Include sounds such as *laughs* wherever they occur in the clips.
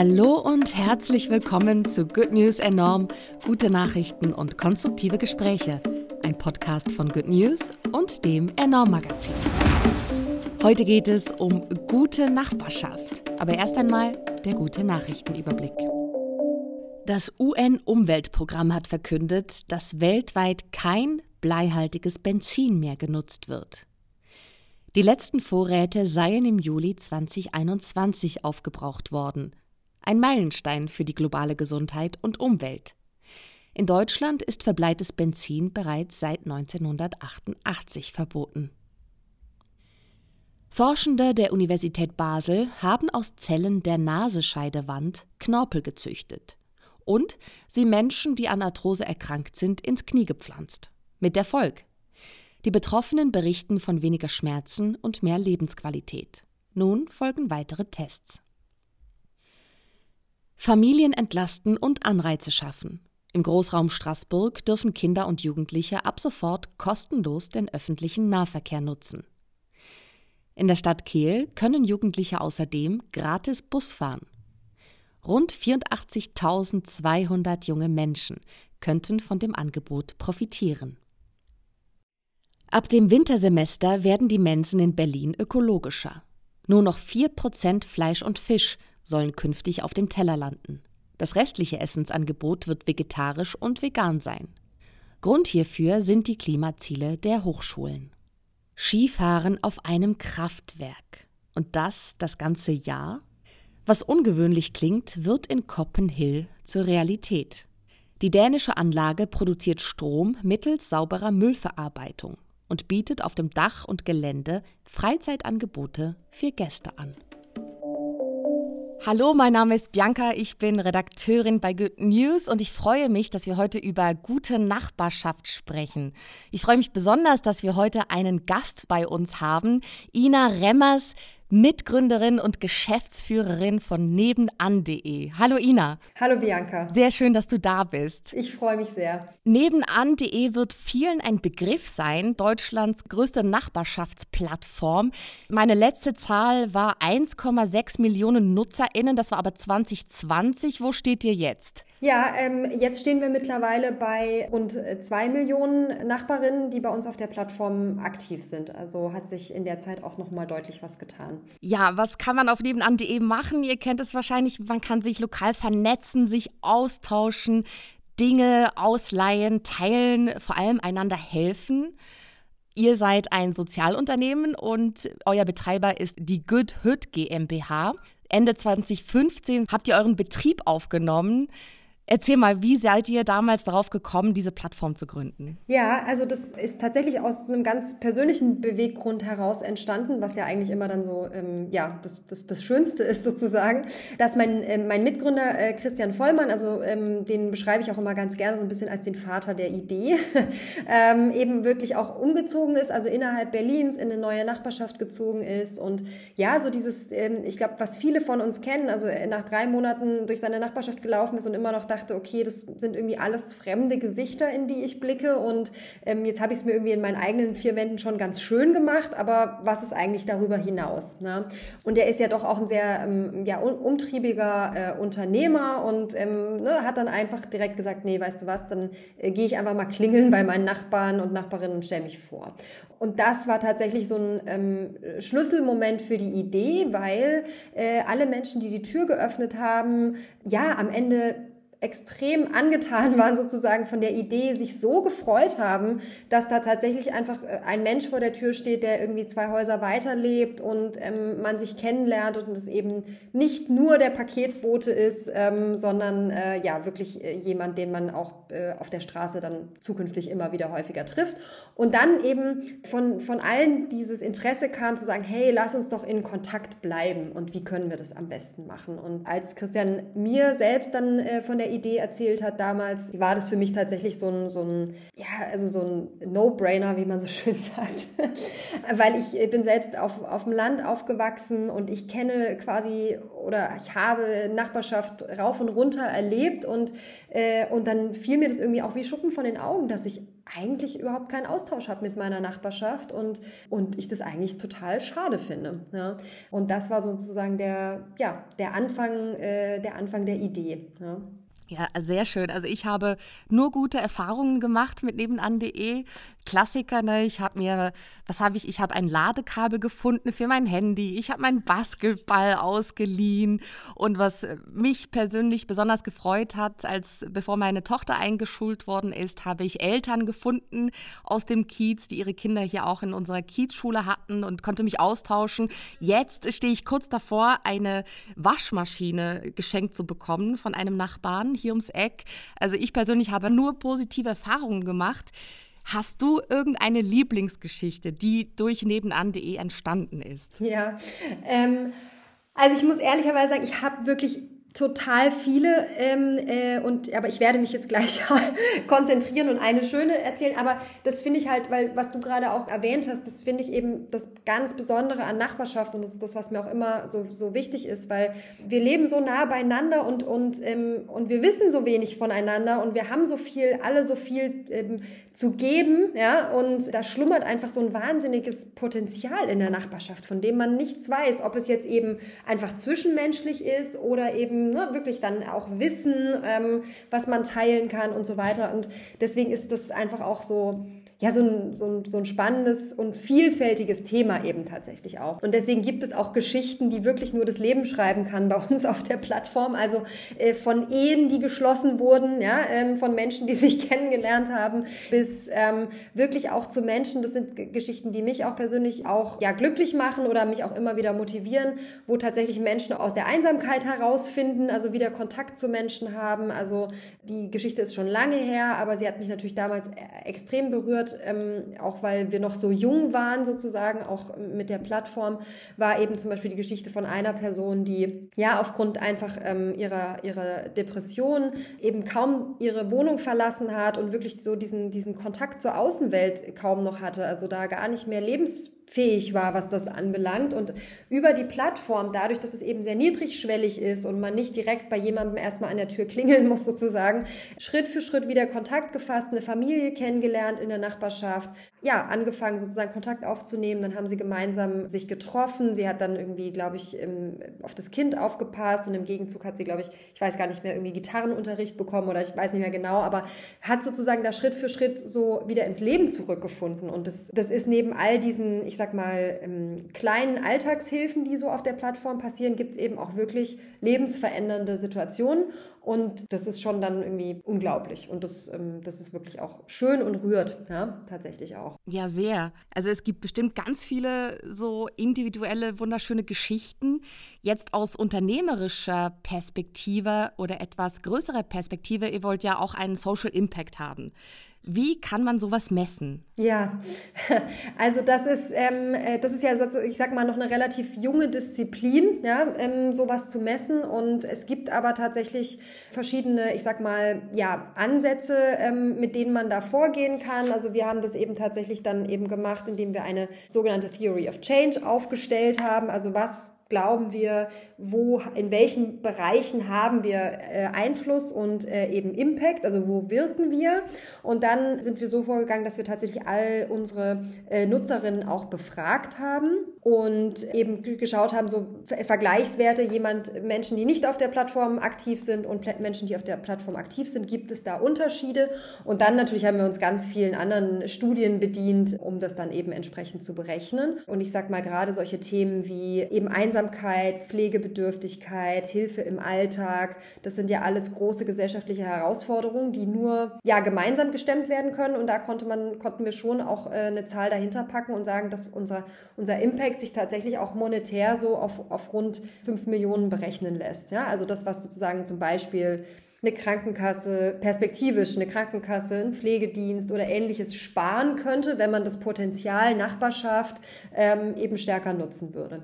Hallo und herzlich willkommen zu Good News Enorm, gute Nachrichten und konstruktive Gespräche. Ein Podcast von Good News und dem Enorm Magazin. Heute geht es um gute Nachbarschaft, aber erst einmal der gute Nachrichtenüberblick. Das UN-Umweltprogramm hat verkündet, dass weltweit kein bleihaltiges Benzin mehr genutzt wird. Die letzten Vorräte seien im Juli 2021 aufgebraucht worden. Ein Meilenstein für die globale Gesundheit und Umwelt. In Deutschland ist verbleites Benzin bereits seit 1988 verboten. Forschende der Universität Basel haben aus Zellen der Nasenscheidewand Knorpel gezüchtet und sie Menschen, die an Arthrose erkrankt sind, ins Knie gepflanzt. Mit Erfolg. Die Betroffenen berichten von weniger Schmerzen und mehr Lebensqualität. Nun folgen weitere Tests. Familien entlasten und Anreize schaffen. Im Großraum Straßburg dürfen Kinder und Jugendliche ab sofort kostenlos den öffentlichen Nahverkehr nutzen. In der Stadt Kehl können Jugendliche außerdem gratis Bus fahren. Rund 84.200 junge Menschen könnten von dem Angebot profitieren. Ab dem Wintersemester werden die Mensen in Berlin ökologischer. Nur noch 4% Fleisch und Fisch sollen künftig auf dem Teller landen. Das restliche Essensangebot wird vegetarisch und vegan sein. Grund hierfür sind die Klimaziele der Hochschulen. Skifahren auf einem Kraftwerk. Und das das ganze Jahr? Was ungewöhnlich klingt, wird in Coppenhill zur Realität. Die dänische Anlage produziert Strom mittels sauberer Müllverarbeitung und bietet auf dem Dach und Gelände Freizeitangebote für Gäste an. Hallo, mein Name ist Bianca, ich bin Redakteurin bei Good News und ich freue mich, dass wir heute über gute Nachbarschaft sprechen. Ich freue mich besonders, dass wir heute einen Gast bei uns haben, Ina Remmers. Mitgründerin und Geschäftsführerin von nebenan.de. Hallo Ina. Hallo Bianca. Sehr schön, dass du da bist. Ich freue mich sehr. Nebenan.de wird vielen ein Begriff sein, Deutschlands größte Nachbarschaftsplattform. Meine letzte Zahl war 1,6 Millionen NutzerInnen, das war aber 2020. Wo steht ihr jetzt? Ja, ähm, jetzt stehen wir mittlerweile bei rund äh, zwei Millionen Nachbarinnen, die bei uns auf der Plattform aktiv sind. Also hat sich in der Zeit auch noch mal deutlich was getan. Ja, was kann man auf nebenan.de machen? Ihr kennt es wahrscheinlich, man kann sich lokal vernetzen, sich austauschen, Dinge ausleihen, teilen, vor allem einander helfen. Ihr seid ein Sozialunternehmen und euer Betreiber ist die Good Hood GmbH. Ende 2015 habt ihr euren Betrieb aufgenommen. Erzähl mal, wie seid ihr damals darauf gekommen, diese Plattform zu gründen? Ja, also das ist tatsächlich aus einem ganz persönlichen Beweggrund heraus entstanden, was ja eigentlich immer dann so, ähm, ja, das, das, das Schönste ist sozusagen, dass mein, äh, mein Mitgründer äh, Christian Vollmann, also ähm, den beschreibe ich auch immer ganz gerne so ein bisschen als den Vater der Idee, *laughs* ähm, eben wirklich auch umgezogen ist, also innerhalb Berlins in eine neue Nachbarschaft gezogen ist und ja, so dieses, ähm, ich glaube, was viele von uns kennen, also äh, nach drei Monaten durch seine Nachbarschaft gelaufen ist und immer noch dachte, dachte, okay, das sind irgendwie alles fremde Gesichter, in die ich blicke und ähm, jetzt habe ich es mir irgendwie in meinen eigenen vier Wänden schon ganz schön gemacht, aber was ist eigentlich darüber hinaus? Ne? Und er ist ja doch auch ein sehr ähm, ja, umtriebiger äh, Unternehmer und ähm, ne, hat dann einfach direkt gesagt, nee, weißt du was, dann äh, gehe ich einfach mal klingeln bei meinen Nachbarn und Nachbarinnen und stelle mich vor. Und das war tatsächlich so ein ähm, Schlüsselmoment für die Idee, weil äh, alle Menschen, die die Tür geöffnet haben, ja, am Ende extrem angetan waren sozusagen von der Idee, sich so gefreut haben, dass da tatsächlich einfach äh, ein Mensch vor der Tür steht, der irgendwie zwei Häuser weiterlebt und ähm, man sich kennenlernt und es eben nicht nur der Paketbote ist, ähm, sondern äh, ja wirklich äh, jemand, den man auch äh, auf der Straße dann zukünftig immer wieder häufiger trifft. Und dann eben von, von allen dieses Interesse kam zu sagen, hey, lass uns doch in Kontakt bleiben und wie können wir das am besten machen. Und als Christian mir selbst dann äh, von der Idee erzählt hat damals, war das für mich tatsächlich so ein, so ein, ja, also so ein No-Brainer, wie man so *laughs* schön sagt. Weil ich bin selbst auf, auf dem Land aufgewachsen und ich kenne quasi oder ich habe Nachbarschaft rauf und runter erlebt und, äh, und dann fiel mir das irgendwie auch wie Schuppen von den Augen, dass ich eigentlich überhaupt keinen Austausch habe mit meiner Nachbarschaft und, und ich das eigentlich total schade finde. Ja. Und das war sozusagen der, ja, der, Anfang, äh, der Anfang der Idee. Ja. Ja, sehr schön. Also ich habe nur gute Erfahrungen gemacht mit nebenan.de. Klassiker, ne? Ich habe mir, was habe ich? Ich habe ein Ladekabel gefunden für mein Handy. Ich habe meinen Basketball ausgeliehen. Und was mich persönlich besonders gefreut hat, als bevor meine Tochter eingeschult worden ist, habe ich Eltern gefunden aus dem Kiez, die ihre Kinder hier auch in unserer Kiezschule hatten und konnte mich austauschen. Jetzt stehe ich kurz davor, eine Waschmaschine geschenkt zu bekommen von einem Nachbarn hier ums Eck. Also ich persönlich habe nur positive Erfahrungen gemacht. Hast du irgendeine Lieblingsgeschichte, die durch nebenan.de entstanden ist? Ja, ähm, also ich muss ehrlicherweise sagen, ich habe wirklich total viele ähm, äh, und aber ich werde mich jetzt gleich *laughs* konzentrieren und eine schöne erzählen aber das finde ich halt weil was du gerade auch erwähnt hast das finde ich eben das ganz Besondere an Nachbarschaft und das ist das was mir auch immer so so wichtig ist weil wir leben so nah beieinander und und ähm, und wir wissen so wenig voneinander und wir haben so viel alle so viel ähm, zu geben ja und da schlummert einfach so ein wahnsinniges Potenzial in der Nachbarschaft von dem man nichts weiß ob es jetzt eben einfach zwischenmenschlich ist oder eben ne, wirklich dann auch wissen, ähm, was man teilen kann und so weiter. Und deswegen ist das einfach auch so, ja, so ein, so, ein, so ein spannendes und vielfältiges Thema eben tatsächlich auch. Und deswegen gibt es auch Geschichten, die wirklich nur das Leben schreiben kann bei *laughs* uns auf der Plattform. Also äh, von Ehen, die geschlossen wurden, ja, ähm, von Menschen, die sich *laughs* kennengelernt haben, bis ähm, wirklich auch zu Menschen. Das sind Geschichten, die mich auch persönlich auch ja glücklich machen oder mich auch immer wieder motivieren, wo tatsächlich Menschen aus der Einsamkeit herausfinden, also wieder Kontakt zu Menschen haben. Also die Geschichte ist schon lange her, aber sie hat mich natürlich damals äh, extrem berührt wird, ähm, auch weil wir noch so jung waren sozusagen, auch mit der Plattform, war eben zum Beispiel die Geschichte von einer Person, die ja aufgrund einfach ähm, ihrer, ihrer Depression eben kaum ihre Wohnung verlassen hat und wirklich so diesen, diesen Kontakt zur Außenwelt kaum noch hatte, also da gar nicht mehr lebens fähig war, was das anbelangt. Und über die Plattform, dadurch, dass es eben sehr niedrigschwellig ist und man nicht direkt bei jemandem erstmal an der Tür klingeln muss, sozusagen, Schritt für Schritt wieder Kontakt gefasst, eine Familie kennengelernt in der Nachbarschaft, ja, angefangen sozusagen Kontakt aufzunehmen. Dann haben sie gemeinsam sich getroffen. Sie hat dann irgendwie, glaube ich, auf das Kind aufgepasst und im Gegenzug hat sie, glaube ich, ich weiß gar nicht mehr, irgendwie Gitarrenunterricht bekommen oder ich weiß nicht mehr genau, aber hat sozusagen da Schritt für Schritt so wieder ins Leben zurückgefunden. Und das, das ist neben all diesen, ich sag mal, ähm, kleinen Alltagshilfen, die so auf der Plattform passieren, gibt es eben auch wirklich lebensverändernde Situationen. Und das ist schon dann irgendwie unglaublich. Und das, ähm, das ist wirklich auch schön und rührt, ja, tatsächlich auch. Ja, sehr. Also es gibt bestimmt ganz viele so individuelle, wunderschöne Geschichten. Jetzt aus unternehmerischer Perspektive oder etwas größerer Perspektive, ihr wollt ja auch einen Social Impact haben. Wie kann man sowas messen? Ja, *laughs* also das ist, ähm, äh, das ist ja, ich sag mal, noch eine relativ junge Disziplin, ja, ähm, sowas zu messen. Und es gibt aber tatsächlich verschiedene, ich sag mal, ja, Ansätze, ähm, mit denen man da vorgehen kann. Also wir haben das eben tatsächlich dann eben gemacht, indem wir eine sogenannte Theory of Change aufgestellt haben. Also was glauben wir, wo, in welchen Bereichen haben wir äh, Einfluss und äh, eben Impact, also wo wirken wir. Und dann sind wir so vorgegangen, dass wir tatsächlich all unsere äh, Nutzerinnen auch befragt haben und eben geschaut haben, so Vergleichswerte, jemand, Menschen, die nicht auf der Plattform aktiv sind und Menschen, die auf der Plattform aktiv sind, gibt es da Unterschiede? Und dann natürlich haben wir uns ganz vielen anderen Studien bedient, um das dann eben entsprechend zu berechnen. Und ich sag mal gerade solche Themen wie eben Einsamkeit, Pflegebedürftigkeit, Hilfe im Alltag, das sind ja alles große gesellschaftliche Herausforderungen, die nur ja gemeinsam gestemmt werden können. Und da konnte man, konnten wir schon auch äh, eine Zahl dahinter packen und sagen, dass unser, unser Impact sich tatsächlich auch monetär so auf, auf rund 5 Millionen berechnen lässt. Ja, also das, was sozusagen zum Beispiel eine Krankenkasse, perspektivisch eine Krankenkasse, ein Pflegedienst oder ähnliches sparen könnte, wenn man das Potenzial Nachbarschaft ähm, eben stärker nutzen würde.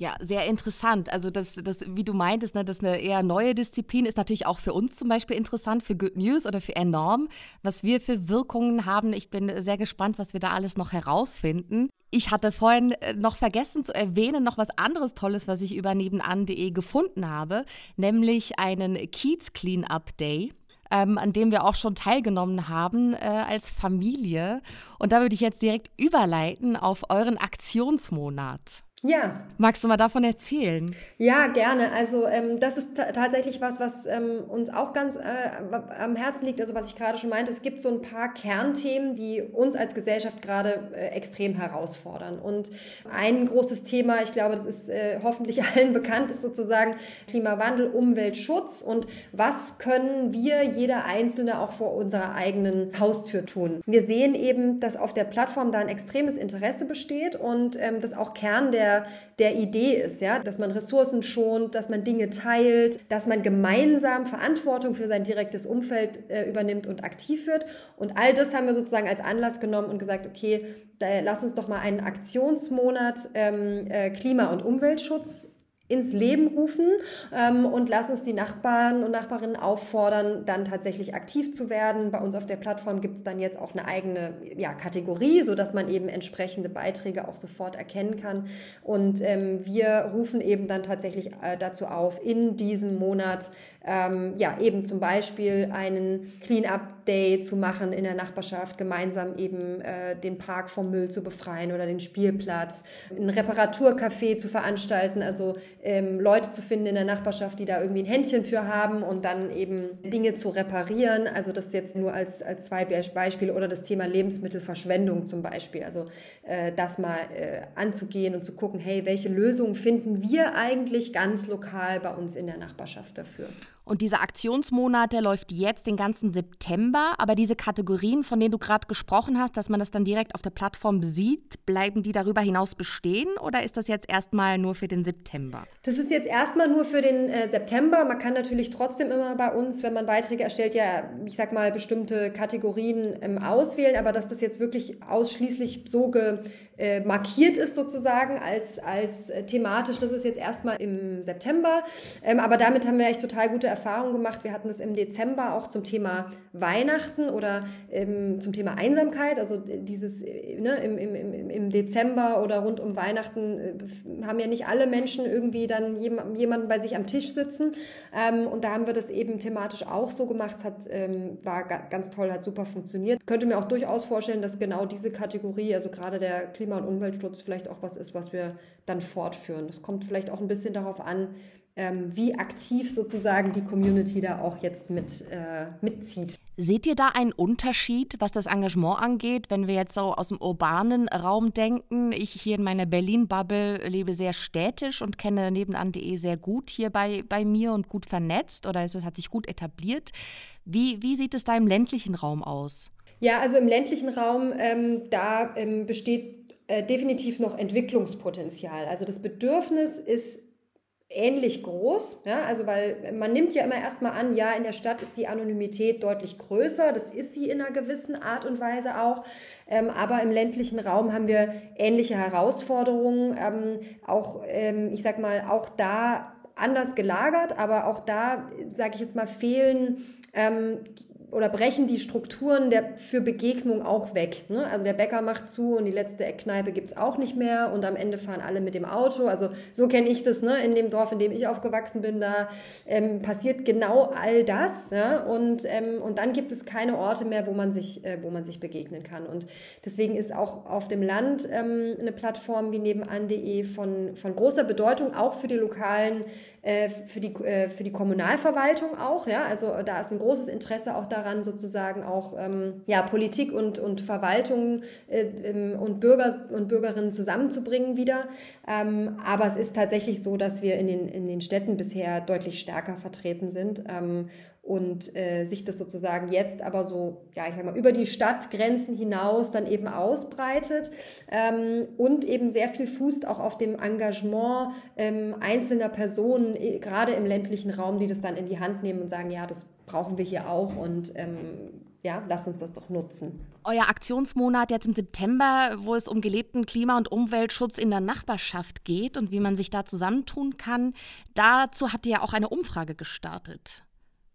Ja, sehr interessant. Also das, das, wie du meintest, ne, das ist eine eher neue Disziplin, ist natürlich auch für uns zum Beispiel interessant, für Good News oder für Enorm, was wir für Wirkungen haben. Ich bin sehr gespannt, was wir da alles noch herausfinden. Ich hatte vorhin äh, noch vergessen zu erwähnen, noch was anderes Tolles, was ich über nebenan.de gefunden habe, nämlich einen Kiez Cleanup Day. ähm, an dem wir auch schon teilgenommen haben äh, als Familie. Und da würde ich jetzt direkt überleiten auf euren Aktionsmonat. Ja. Magst du mal davon erzählen? Ja, gerne. Also ähm, das ist tatsächlich was, was ähm, uns auch ganz äh, am Herzen liegt. Also was ich gerade schon meinte, es gibt so ein paar Kernthemen, die uns als Gesellschaft gerade äh, extrem herausfordern. Und ein großes Thema, ich glaube, das ist äh, hoffentlich *laughs* allen bekannt, ist sozusagen Klimawandel, Umweltschutz und was können wir, jeder Einzelne, auch vor unserer eigenen Haustür tun. Wir sehen eben, dass auf der Plattform da ein extremes Interesse besteht und ähm, das auch Kern der der, der Idee ist, ja, dass man Ressourcen schont, dass man Dinge teilt, dass man gemeinsam Verantwortung für sein direktes Umfeld äh, übernimmt und aktiv wird. Und all das haben wir sozusagen als Anlass genommen und gesagt, okay, da, lass uns doch mal einen Aktionsmonat ähm, äh, Klima- und Umweltschutz ins Leben rufen ähm, und lass uns die Nachbarn und Nachbarinnen auffordern, dann tatsächlich aktiv zu werden. Bei uns auf der Plattform gibt es dann jetzt auch eine eigene ja, Kategorie, sodass man eben entsprechende Beiträge auch sofort erkennen kann. Und ähm, wir rufen eben dann tatsächlich äh, dazu auf, in diesem Monat ähm, ja eben zum Beispiel einen Clean-up Day zu machen in der Nachbarschaft, gemeinsam eben äh, den Park vom Müll zu befreien oder den Spielplatz, ein Reparaturcafé zu veranstalten, also ähm, Leute zu finden in der Nachbarschaft, die da irgendwie ein Händchen für haben und dann eben Dinge zu reparieren. Also das jetzt nur als, als zwei Beispiele oder das Thema Lebensmittelverschwendung zum Beispiel. Also äh, das mal äh, anzugehen und zu gucken, hey, welche Lösungen finden wir eigentlich ganz lokal bei uns in der Nachbarschaft dafür? Und dieser Aktionsmonat, der läuft jetzt den ganzen September. Aber diese Kategorien, von denen du gerade gesprochen hast, dass man das dann direkt auf der Plattform sieht, bleiben die darüber hinaus bestehen oder ist das jetzt erstmal nur für den September? Das ist jetzt erstmal nur für den äh, September. Man kann natürlich trotzdem immer bei uns, wenn man Beiträge erstellt, ja, ich sag mal, bestimmte Kategorien ähm, auswählen. Aber dass das jetzt wirklich ausschließlich so ge, äh, markiert ist sozusagen als, als äh, thematisch, das ist jetzt erstmal im September. Ähm, aber damit haben wir echt total gute Erfahrungen gemacht. Wir hatten es im Dezember auch zum Thema Weihnachten oder ähm, zum Thema Einsamkeit. Also dieses äh, ne, im, im, im Dezember oder rund um Weihnachten äh, haben ja nicht alle Menschen irgendwie dann jemanden bei sich am Tisch sitzen. Ähm, und da haben wir das eben thematisch auch so gemacht. Es hat, ähm, war ganz toll, hat super funktioniert. Könnte mir auch durchaus vorstellen, dass genau diese Kategorie, also gerade der Klima Klima- und Umweltschutz vielleicht auch was ist, was wir dann fortführen. Das kommt vielleicht auch ein bisschen darauf an, ähm, wie aktiv sozusagen die Community da auch jetzt mit, äh, mitzieht. Seht ihr da einen Unterschied, was das Engagement angeht, wenn wir jetzt so aus dem urbanen Raum denken? Ich hier in meiner Berlin-Bubble lebe sehr städtisch und kenne nebenan.de sehr gut hier bei, bei mir und gut vernetzt oder es hat sich gut etabliert. Wie, wie sieht es da im ländlichen Raum aus? Ja, also im ländlichen Raum, ähm, da ähm, besteht äh, definitiv noch Entwicklungspotenzial. Also das Bedürfnis ist ähnlich groß, ja, also weil man nimmt ja immer erstmal an, ja, in der Stadt ist die Anonymität deutlich größer, das ist sie in einer gewissen Art und Weise auch, ähm, aber im ländlichen Raum haben wir ähnliche Herausforderungen, ähm, auch, ähm, ich sag mal, auch da anders gelagert, aber auch da, sage ich jetzt mal, fehlen ähm, oder brechen die Strukturen der, für Begegnung auch weg. Ne? Also der Bäcker macht zu und die letzte Eckkneipe gibt's auch nicht mehr und am Ende fahren alle mit dem Auto. Also so kenne ich das ne? in dem Dorf, in dem ich aufgewachsen bin. Da ähm, passiert genau all das ja? und, ähm, und dann gibt es keine Orte mehr, wo man sich, äh, wo man sich begegnen kann. Und deswegen ist auch auf dem Land ähm, eine Plattform wie nebenan.de von, von großer Bedeutung, auch für die lokalen, äh, für, die, äh, für die Kommunalverwaltung auch. Ja? Also da ist ein großes Interesse auch da daran, sozusagen auch ähm, ja, Politik und, und Verwaltung äh, ähm, und Bürger und Bürgerinnen zusammenzubringen wieder. Ähm, aber es ist tatsächlich so, dass wir in den, in den Städten bisher deutlich stärker vertreten sind ähm, und äh, sich das sozusagen jetzt aber so, ja, ich sag mal, über die Stadtgrenzen hinaus dann eben ausbreitet ähm, und eben sehr viel fußt auch auf dem Engagement ähm, einzelner Personen, gerade im ländlichen Raum, die das dann in die Hand nehmen und sagen, ja, das brauchen wir hier auch und ähm, ja, lasst uns das doch nutzen. Euer Aktionsmonat jetzt im September, wo es um gelebten Klima- und Umweltschutz in der Nachbarschaft geht und wie man sich da zusammentun kann, dazu habt ihr ja auch eine Umfrage gestartet.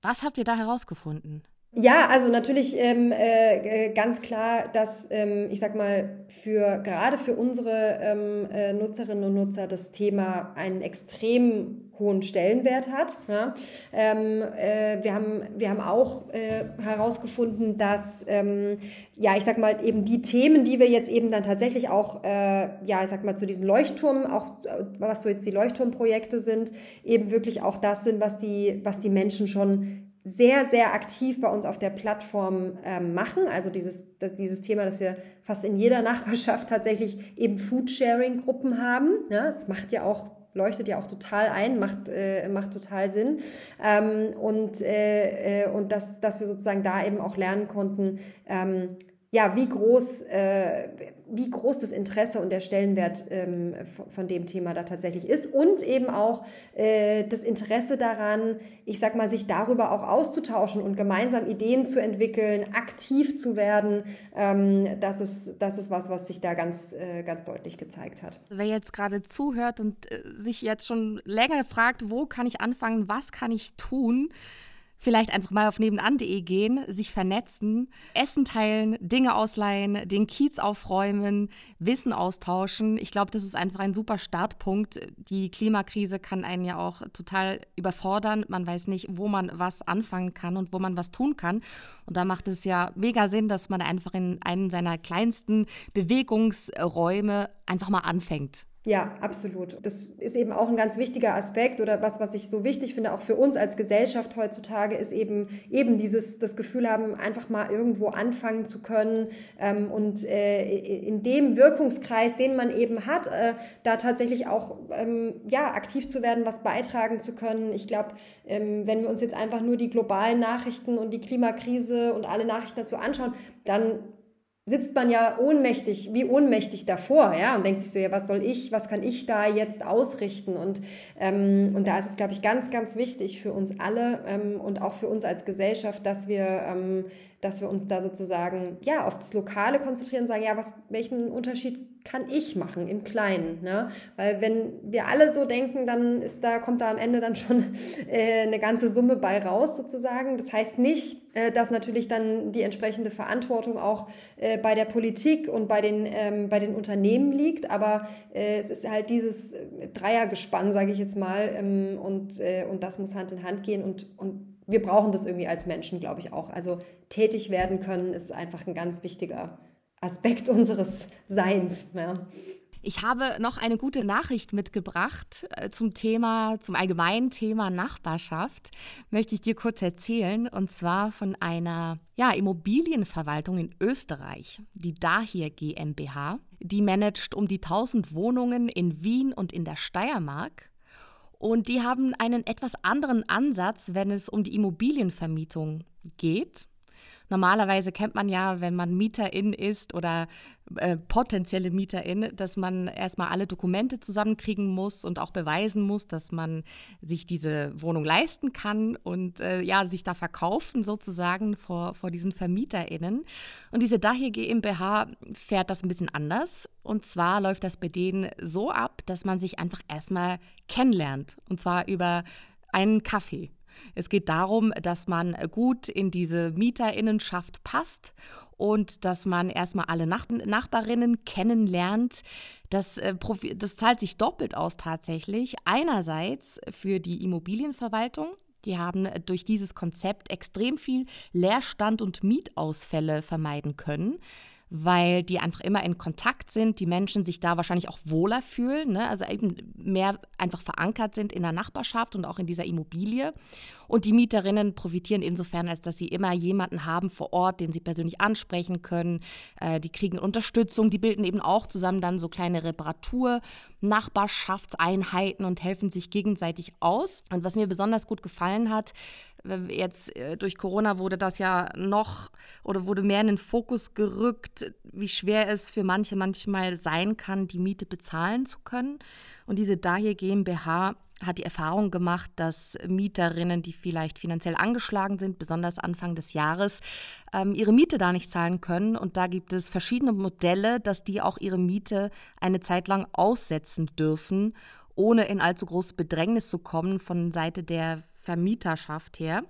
Was habt ihr da herausgefunden? Ja, also natürlich ähm, äh, äh, ganz klar, dass ähm, ich sag mal für gerade für unsere ähm, äh, Nutzerinnen und Nutzer das Thema einen extrem hohen Stellenwert hat. Ja? Ähm, äh, wir haben wir haben auch äh, herausgefunden, dass ähm, ja ich sag mal eben die Themen, die wir jetzt eben dann tatsächlich auch äh, ja ich sag mal zu diesen Leuchtturmen auch was so jetzt die Leuchtturmprojekte sind, eben wirklich auch das sind, was die was die Menschen schon sehr, sehr aktiv bei uns auf der Plattform ähm, machen. Also dieses, das, dieses Thema, dass wir fast in jeder *laughs* Nachbarschaft tatsächlich eben Foodsharing-Gruppen haben. Ja, das macht ja auch leuchtet ja auch total ein, macht, äh, macht total Sinn. Ähm, und äh, äh, und dass, dass wir sozusagen da eben auch lernen konnten, ähm, ja, wie groß, äh, wie groß das Interesse und der Stellenwert ähm, von dem Thema da tatsächlich ist und eben auch äh, das Interesse daran, ich sag mal, sich darüber auch auszutauschen und gemeinsam Ideen zu entwickeln, aktiv zu werden. Ähm, das, ist, das ist was, was sich da ganz, äh, ganz deutlich gezeigt hat. Wer jetzt gerade zuhört und äh, sich jetzt schon länger fragt, wo kann ich anfangen, was kann ich tun? Vielleicht einfach mal auf nebenan.de gehen, sich vernetzen, Essen teilen, Dinge ausleihen, den Kiez aufräumen, Wissen austauschen. Ich glaube, das ist einfach ein super Startpunkt. Die Klimakrise kann einen ja auch total überfordern. Man weiß nicht, wo man was anfangen kann und wo man was tun kann. Und da macht es ja mega Sinn, dass man einfach in einen seiner kleinsten Bewegungsräume einfach mal anfängt. Ja, absolut. Das ist eben auch ein ganz wichtiger Aspekt oder was, was ich so wichtig finde, auch für uns als Gesellschaft heutzutage, ist eben, eben dieses, das Gefühl haben, einfach mal irgendwo anfangen zu können ähm, und äh, in dem Wirkungskreis, den man eben hat, äh, da tatsächlich auch, ähm, ja, aktiv zu werden, was beitragen zu können. Ich glaube, ähm, wenn wir uns jetzt einfach nur die globalen Nachrichten und die Klimakrise und alle Nachrichten dazu anschauen, dann sitzt man ja ohnmächtig, wie ohnmächtig davor, ja, und denkt sich so, ja, was soll ich, was kann ich da jetzt ausrichten? Und, ähm, und da ist es, glaube ich, ganz, ganz wichtig für uns alle ähm, und auch für uns als Gesellschaft, dass wir, ähm, dass wir uns da sozusagen, ja, auf das Lokale konzentrieren und sagen, ja, was, welchen Unterschied kann ich machen im Kleinen, ne? Weil wenn wir alle so denken, dann ist da, kommt da am Ende dann schon *laughs* äh, eine ganze Summe bei raus sozusagen. Das heißt nicht, äh, dass natürlich dann die entsprechende Verantwortung auch äh, bei der Politik und bei den, ähm, bei den Unternehmen liegt, aber äh, es ist halt dieses äh, Dreiergespann, sage ich jetzt mal, ähm, und, äh, und das muss Hand in Hand gehen und, und wir brauchen das irgendwie als Menschen, glaube ich auch. Also tätig werden können ist einfach ein ganz wichtiger Aspekt *laughs* unseres Seins. Ja. Ich habe noch eine gute Nachricht mitgebracht äh, zum Thema, zum allgemeinen Thema Nachbarschaft. Möchte ich dir kurz erzählen und zwar von einer ja, Immobilienverwaltung in Österreich, die Dahir GmbH. Die managt um die 1000 Wohnungen in Wien und in der Steiermark. Und die haben einen etwas anderen Ansatz, wenn es um die Immobilienvermietung geht. Normalerweise kennt man ja, wenn man Mieterin ist oder äh, potenzielle Mieterin, dass man erstmal alle Dokumente zusammenkriegen muss und auch beweisen muss, dass man sich diese Wohnung leisten kann und äh, ja, sich da verkaufen sozusagen vor, vor diesen VermieterInnen. Und diese Dahir GmbH fährt das ein bisschen anders. Und zwar läuft das bei denen so ab, dass man sich einfach erstmal kennenlernt. Und zwar über einen Kaffee. Es geht darum, dass man gut in diese Mieterinnenschaft passt und dass man erstmal alle Nach Nachbarinnen kennenlernt. Das, äh, das zahlt sich doppelt aus tatsächlich. Einerseits für die Immobilienverwaltung. Die haben durch dieses Konzept extrem viel Leerstand und Mietausfälle vermeiden können weil die einfach immer in Kontakt sind, die Menschen sich da wahrscheinlich auch wohler fühlen, ne? also eben mehr einfach verankert sind in der Nachbarschaft und auch in dieser Immobilie. Und die Mieterinnen profitieren insofern, als dass sie immer jemanden haben vor Ort, den sie persönlich ansprechen können. Äh, die kriegen Unterstützung, die bilden eben auch zusammen dann so kleine Reparatur-Nachbarschaftseinheiten und helfen sich gegenseitig aus. Und was mir besonders gut gefallen hat, Jetzt äh, durch Corona wurde das ja noch oder wurde mehr in den Fokus gerückt, wie schwer es für manche manchmal sein kann, die Miete bezahlen zu können. Und diese Dahir GmbH hat die Erfahrung gemacht, dass Mieterinnen, die vielleicht finanziell angeschlagen sind, besonders Anfang des Jahres, ähm, ihre Miete da nicht zahlen können. Und da gibt es verschiedene Modelle, dass die auch ihre Miete eine Zeit lang aussetzen dürfen, ohne in allzu große Bedrängnis zu kommen von Seite der Vermieterschaft her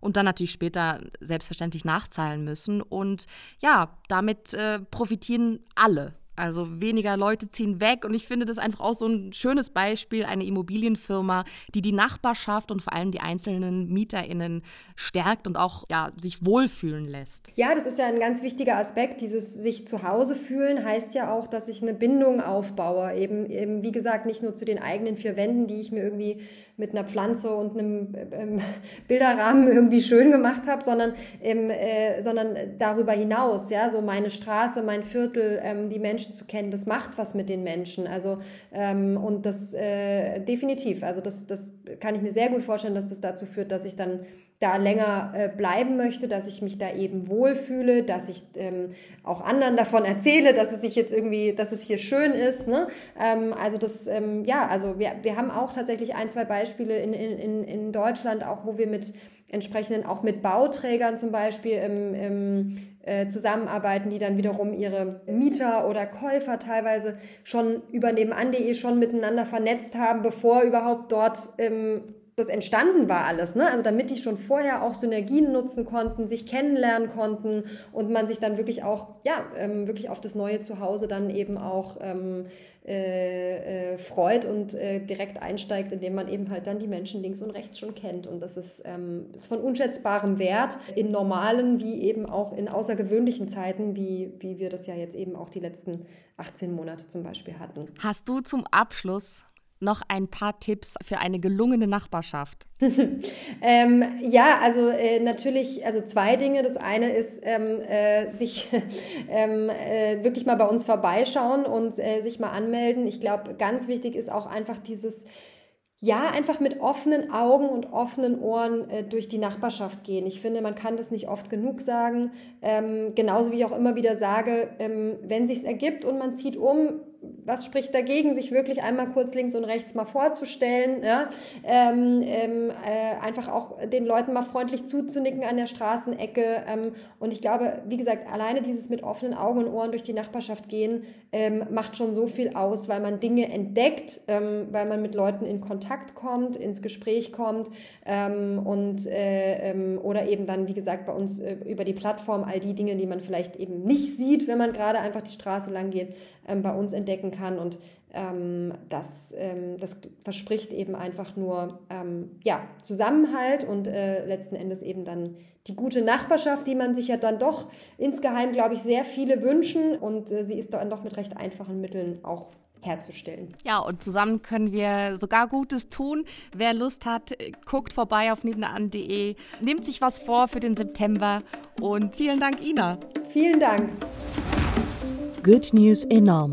und dann natürlich später selbstverständlich nachzahlen müssen. Und ja, damit äh, profitieren alle. Also weniger Leute ziehen weg und ich finde das einfach auch so ein schönes Beispiel, eine Immobilienfirma, die die Nachbarschaft und vor allem die einzelnen MieterInnen stärkt und auch ja, sich wohlfühlen lässt. Ja, das ist ja ein ganz wichtiger Aspekt. Dieses sich zu Hause fühlen heißt ja auch, dass ich eine Bindung aufbaue. Eben, eben wie gesagt, nicht nur zu den eigenen vier Wänden, die ich mir irgendwie mit einer Pflanze und einem ähm, *laughs* Bilderrahmen irgendwie schön gemacht habe, sondern, ähm, äh, sondern darüber hinaus, ja, so meine Straße, mein Viertel, ähm, die Menschen zu kennen, das macht was mit den Menschen. Also ähm, und das äh, definitiv. Also das, das kann ich mir sehr gut vorstellen, dass das dazu führt, dass ich dann da länger äh, bleiben möchte, dass ich mich da eben wohlfühle, dass ich ähm, auch anderen davon erzähle, dass es sich jetzt irgendwie, dass es hier schön ist. Ne? Ähm, also das, ähm, ja, also wir, wir haben auch tatsächlich ein, zwei Beispiele in, in, in Deutschland, auch wo wir mit entsprechenden, auch mit Bauträgern zum Beispiel im, im äh, zusammenarbeiten, die dann wiederum ihre Mieter oder Käufer teilweise schon über nebenan.de schon miteinander vernetzt haben, bevor überhaupt dort ähm, das entstanden war alles, ne? Also damit die schon vorher auch Synergien nutzen konnten, sich kennenlernen konnten und man sich dann wirklich auch, ja, ähm, wirklich auf das neue Zuhause dann eben auch ähm, äh, äh, freut und äh, direkt einsteigt, indem man eben halt dann die Menschen links und rechts schon kennt. Und das ist, ähm, ist von unschätzbarem Wert in normalen wie eben auch in außergewöhnlichen Zeiten, wie, wie wir das ja jetzt eben auch die letzten 18 Monate zum Beispiel hatten. Hast du zum Abschluss noch ein paar Tipps für eine gelungene Nachbarschaft? *laughs* ähm, ja, also äh, natürlich, also zwei Dinge. Das eine ist, ähm, äh, sich *laughs* ähm, äh, wirklich mal bei uns vorbeischauen und äh, sich mal anmelden. Ich glaube, ganz wichtig ist auch einfach dieses ja, einfach mit offenen Augen und offenen Ohren äh, durch die Nachbarschaft gehen. Ich finde, man kann das nicht oft genug sagen. Ähm, genauso wie ich auch immer wieder sage, ähm, wenn sich's ergibt und man zieht um, was spricht dagegen, sich wirklich einmal kurz links und rechts mal vorzustellen, ja? ähm, ähm, äh, einfach auch den Leuten mal freundlich zuzunicken an der Straßenecke. Ähm, und ich glaube, wie gesagt, alleine dieses mit offenen Augen und Ohren durch die Nachbarschaft gehen, ähm, macht schon so viel aus, weil man Dinge entdeckt, ähm, weil man mit Leuten in Kontakt kommt, ins Gespräch kommt ähm, und äh, oder eben dann, wie gesagt, bei uns äh, über die Plattform all die Dinge, die man vielleicht eben nicht sieht, wenn man gerade einfach die Straße lang geht, bei uns entdeckt abdecken kann. Und ähm, das, ähm, das verspricht eben einfach nur ähm, ja, Zusammenhalt und äh, letzten Endes eben dann die gute Nachbarschaft, die man sich ja dann doch insgeheim, glaube ich, sehr viele wünschen. Und äh, sie ist dann doch mit recht einfachen Mitteln auch herzustellen. Ja, und zusammen können wir sogar Gutes tun. Wer Lust hat, guckt vorbei auf nebenan.de, nimmt sich was vor für den September und vielen Dank, Ina. Vielen Dank. Good News enorm